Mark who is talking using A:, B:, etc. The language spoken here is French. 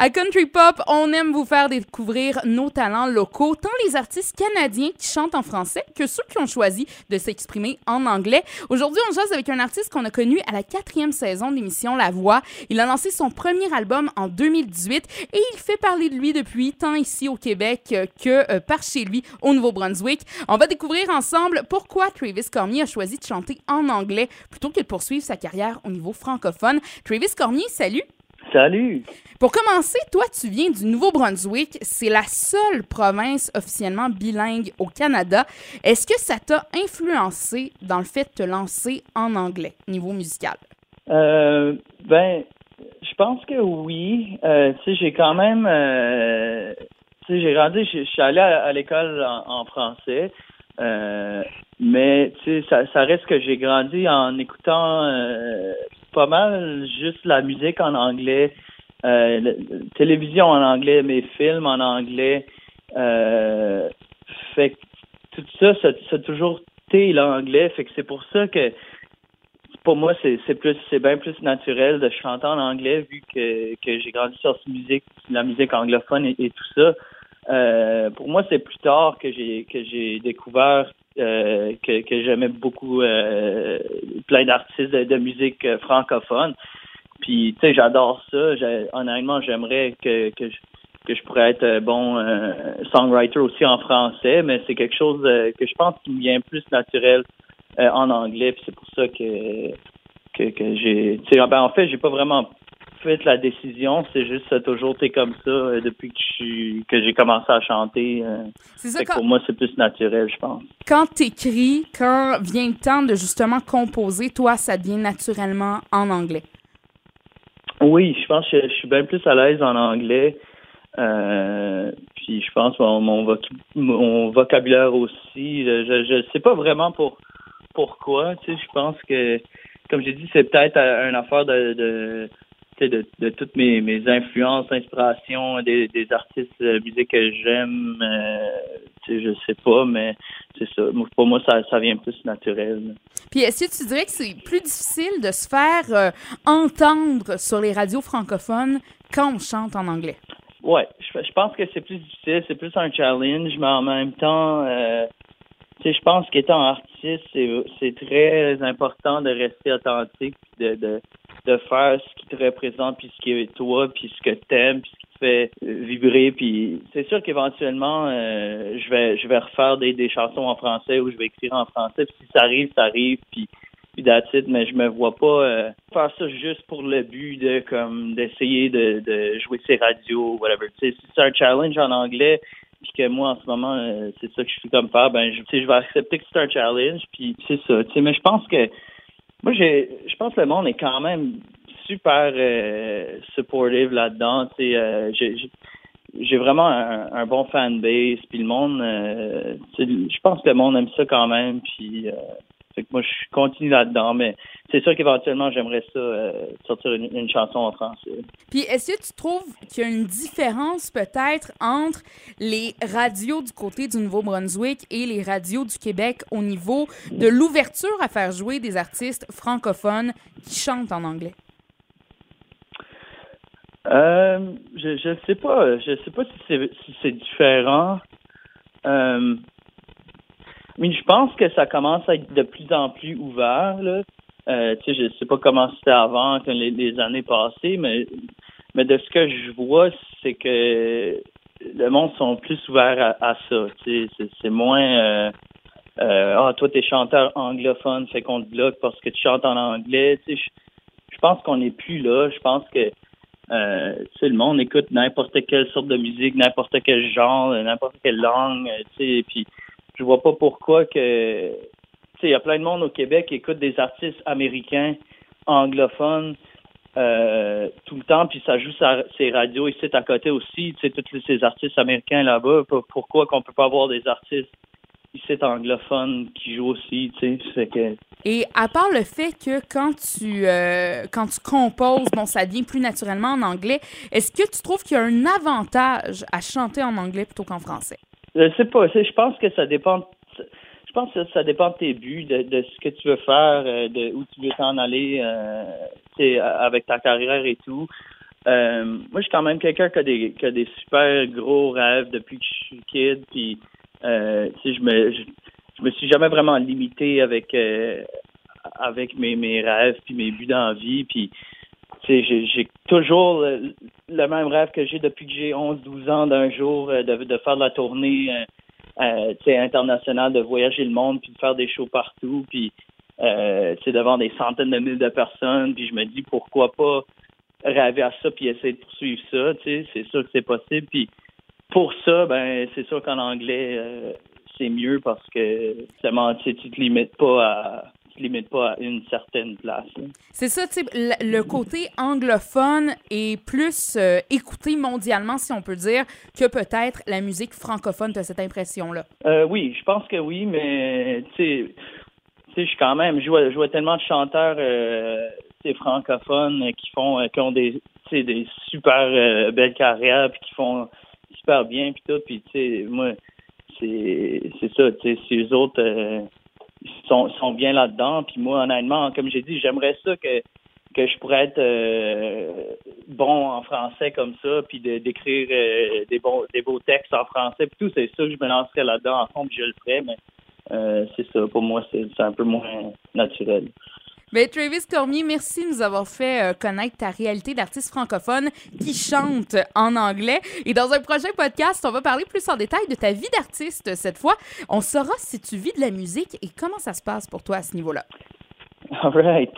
A: À Country Pop, on aime vous faire découvrir nos talents locaux, tant les artistes canadiens qui chantent en français que ceux qui ont choisi de s'exprimer en anglais. Aujourd'hui, on jase avec un artiste qu'on a connu à la quatrième saison de l'émission La Voix. Il a lancé son premier album en 2018 et il fait parler de lui depuis tant ici au Québec que euh, par chez lui au Nouveau-Brunswick. On va découvrir ensemble pourquoi Travis Cormier a choisi de chanter en anglais plutôt que de poursuivre sa carrière au niveau francophone. Travis Cormier, salut!
B: Salut!
A: Pour commencer, toi, tu viens du Nouveau-Brunswick. C'est la seule province officiellement bilingue au Canada. Est-ce que ça t'a influencé dans le fait de te lancer en anglais, niveau musical?
B: Euh, ben, je pense que oui. Euh, tu sais, j'ai quand même... Euh, tu sais, j'ai grandi, je suis allé à, l'école en, français. Euh, mais tu sais, ça, ça reste que j'ai grandi en écoutant pas mal juste la musique en anglais, euh, télévision en anglais, mes films en anglais. Euh, fait tout ça, ça, a toujours été l'anglais. Fait que c'est pour ça que pour moi, c'est, c'est plus c'est bien plus naturel de chanter en anglais vu que, que j'ai grandi sur cette musique, la musique anglophone et, tout ça. Euh, pour moi, c'est plus tard que j'ai que j'ai découvert euh, que, que j'aimais beaucoup euh, plein d'artistes de, musique euh, francophone. Puis, tu sais, j'adore ça. Honnêtement, j'aimerais que, que, je, que je pourrais être bon songwriter aussi en français, mais c'est quelque chose que je pense qui me vient plus naturel en anglais. Puis c'est pour ça que, que, que j'ai... Ben, en fait, j'ai pas vraiment fait la décision, c'est juste ça a toujours été comme ça euh, depuis que que j'ai commencé à chanter. Euh. c'est Pour moi, c'est plus naturel, je pense.
A: Quand tu écris, quand vient le temps de justement composer, toi, ça devient naturellement en anglais.
B: Oui, je pense que je, suis bien plus à l'aise en anglais. Euh, puis je pense mon, mon, vocabulaire aussi. Je, ne sais pas vraiment pour pourquoi. Tu sais, je pense que, comme j'ai dit, c'est peut-être une affaire de de, de, toutes mes, mes influences, inspirations, des, des artistes de musique que j'aime, euh, je sais pas, mais c'est ça. Pour moi, ça, ça vient plus naturel.
A: Puis est-ce que tu dirais que c'est plus difficile de se faire euh, entendre sur les radios francophones quand on chante en anglais?
B: Ouais, je, je pense que c'est plus difficile, c'est plus un challenge, mais en même temps, euh, je pense qu'étant artiste, c'est très important de rester authentique, de, de, de faire ce qui te représente, puis ce qui est toi, puis ce que t'aimes, puis ce qui te fait vibrer. Puis c'est sûr qu'éventuellement, euh, je vais je vais refaire des, des chansons en français ou je vais écrire en français. Puis si ça arrive, ça arrive. Puis puis mais je me vois pas euh, faire ça juste pour le but de comme d'essayer de, de jouer ses radios, whatever. Tu sais, si c'est un challenge en anglais, puis que moi en ce moment euh, c'est ça que je suis comme faire, ben je, je vais accepter que c'est un challenge, puis c'est ça. Tu sais, mais je pense que moi, je pense que le monde est quand même super euh, supportive là-dedans. Euh, j'ai, vraiment un, bon fanbase, puis le monde, euh, je pense que le monde aime ça quand même, puis euh, fait que moi, je continue là-dedans, mais c'est sûr qu'éventuellement, j'aimerais ça euh, sortir une, chanson en français.
A: Puis, est-ce que tu trouves qu'il y a une différence peut-être entre les radios du côté du Nouveau-Brunswick et les radios du Québec au niveau de l'ouverture à faire jouer des artistes francophones qui chantent en anglais?
B: Euh, je ne sais pas. Je sais pas si c'est différent. Euh, mais je pense que ça commence à être de plus en plus ouvert. Là. Euh, tu sais, je sais pas comment c'était avant, que les, années passées, mais mais de ce que je vois, c'est que le monde sont plus ouverts à, ça. Tu sais, c'est moins euh, euh, ah toi t'es chanteur anglophone, fait qu'on te bloque parce que tu chantes en anglais. Tu sais, je, pense qu'on n'est plus là. Je pense que euh, le monde écoute n'importe quelle sorte de musique, n'importe quel genre, n'importe quelle langue. Tu sais, puis je vois pas pourquoi que il y a plein de monde au Québec qui écoute des artistes américains anglophones euh, tout le temps, puis ça joue sa, ses radios ici à côté aussi, tu sais, tous ces artistes américains là-bas. Pourquoi qu'on peut pas avoir des artistes ici anglophones qui jouent aussi, tu sais, que...
A: Et à part le fait que quand tu euh, quand tu composes, bon, ça devient plus naturellement en anglais, est-ce que tu trouves qu'il y a un avantage à chanter en anglais plutôt qu'en français?
B: Je sais pas. Je pense que ça dépend. Je pense que ça dépend de tes buts, de, ce que tu veux faire, euh, de où tu veux t'en aller, euh, avec ta carrière et tout. euh, moi, je suis quand même quelqu'un qui a des qui a des super gros rêves depuis que je suis kid. Puis, euh, je me je, me suis jamais vraiment limité avec euh, avec mes mes rêves puis mes buts dans la vie. Puis, j'ai toujours même rêve que j'ai depuis que j'ai 11-12 ans d'un jour de, de faire de la tournée. Euh, international, de voyager le monde, puis de faire des shows partout, puis euh, devant des centaines de milliers de personnes, puis je me dis pourquoi pas rêver à ça puis essayer de poursuivre ça, c'est sûr que c'est possible. Puis pour ça, ben c'est sûr qu'en anglais euh, c'est mieux parce que seulement tu te limites pas à te limites pas à une certaine place.
A: C'est ça, tu le, côté anglophone est plus euh, écouté mondialement, si on peut dire, que peut-être la musique francophone. Tu as cette impression-là?
B: Euh, oui, je pense que oui, mais tu sais, je suis quand même, je vois, je vois tellement de chanteurs euh, francophones qui font qui ont des des super belles carrières puis qui font super bien puis tout puis tu sais moi c'est ça tu sais si les autres sont sont bien là-dedans. Puis moi honnêtement comme j'ai dit j'aimerais ça que que je pourrais être bon en français comme ça puis d'écrire des bons des beaux textes en français puis tout. C'est ça que je me lancerais là-dedans en fond puis je le ferais mais c'est ça. Pour moi c'est un peu moins naturel
A: mais Travis Cormier, merci de nous avoir fait euh, connaître ta réalité d'artiste francophone qui chante en anglais. Et dans un prochain podcast, on va parler plus en détail de ta vie d'artiste cette fois. On saura si tu vis de la musique et comment ça se passe pour toi à ce niveau-là.
B: All right.